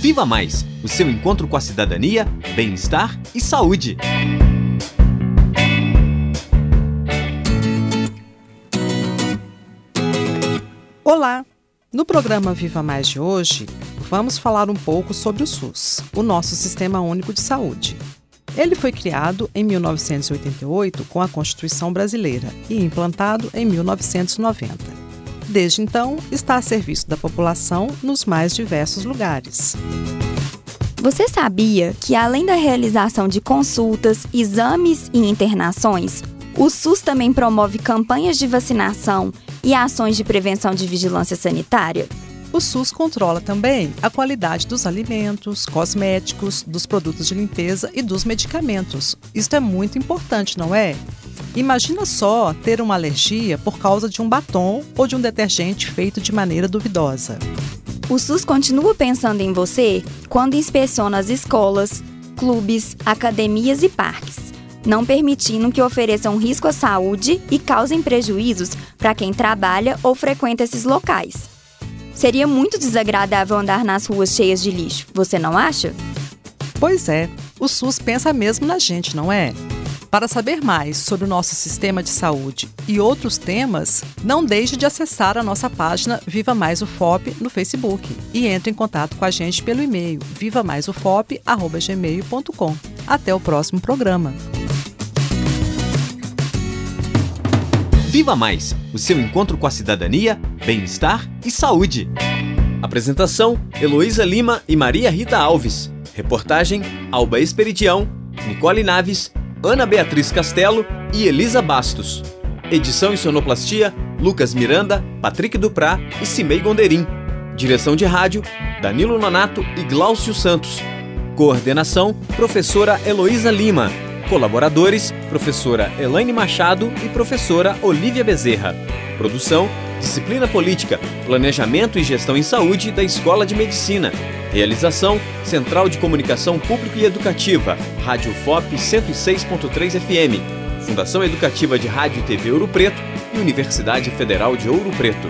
Viva Mais o seu encontro com a cidadania, bem-estar e saúde. Olá! No programa Viva Mais de hoje, vamos falar um pouco sobre o SUS, o nosso Sistema Único de Saúde. Ele foi criado em 1988 com a Constituição Brasileira e implantado em 1990. Desde então, está a serviço da população nos mais diversos lugares. Você sabia que, além da realização de consultas, exames e internações, o SUS também promove campanhas de vacinação e ações de prevenção de vigilância sanitária? O SUS controla também a qualidade dos alimentos, cosméticos, dos produtos de limpeza e dos medicamentos. Isso é muito importante, não é? Imagina só ter uma alergia por causa de um batom ou de um detergente feito de maneira duvidosa. O SUS continua pensando em você quando inspeciona as escolas, clubes, academias e parques, não permitindo que ofereçam risco à saúde e causem prejuízos para quem trabalha ou frequenta esses locais. Seria muito desagradável andar nas ruas cheias de lixo, você não acha? Pois é, o SUS pensa mesmo na gente, não é? Para saber mais sobre o nosso sistema de saúde e outros temas, não deixe de acessar a nossa página Viva Mais UFOP no Facebook e entre em contato com a gente pelo e-mail vivamaisufop@gmail.com. Até o próximo programa. Viva Mais o seu encontro com a cidadania, bem-estar e saúde. Apresentação: Heloísa Lima e Maria Rita Alves. Reportagem: Alba Esperidião, Nicole Naves, Ana Beatriz Castelo e Elisa Bastos. Edição e sonoplastia: Lucas Miranda, Patrick Duprá e Cimei Gonderim. Direção de rádio: Danilo Nonato e Gláucio Santos. Coordenação: Professora Heloísa Lima. Colaboradores: professora Elaine Machado e professora Olivia Bezerra. Produção: Disciplina Política, Planejamento e Gestão em Saúde da Escola de Medicina. Realização: Central de Comunicação Público e Educativa, Rádio FOP 106.3 FM, Fundação Educativa de Rádio e TV Ouro Preto e Universidade Federal de Ouro Preto.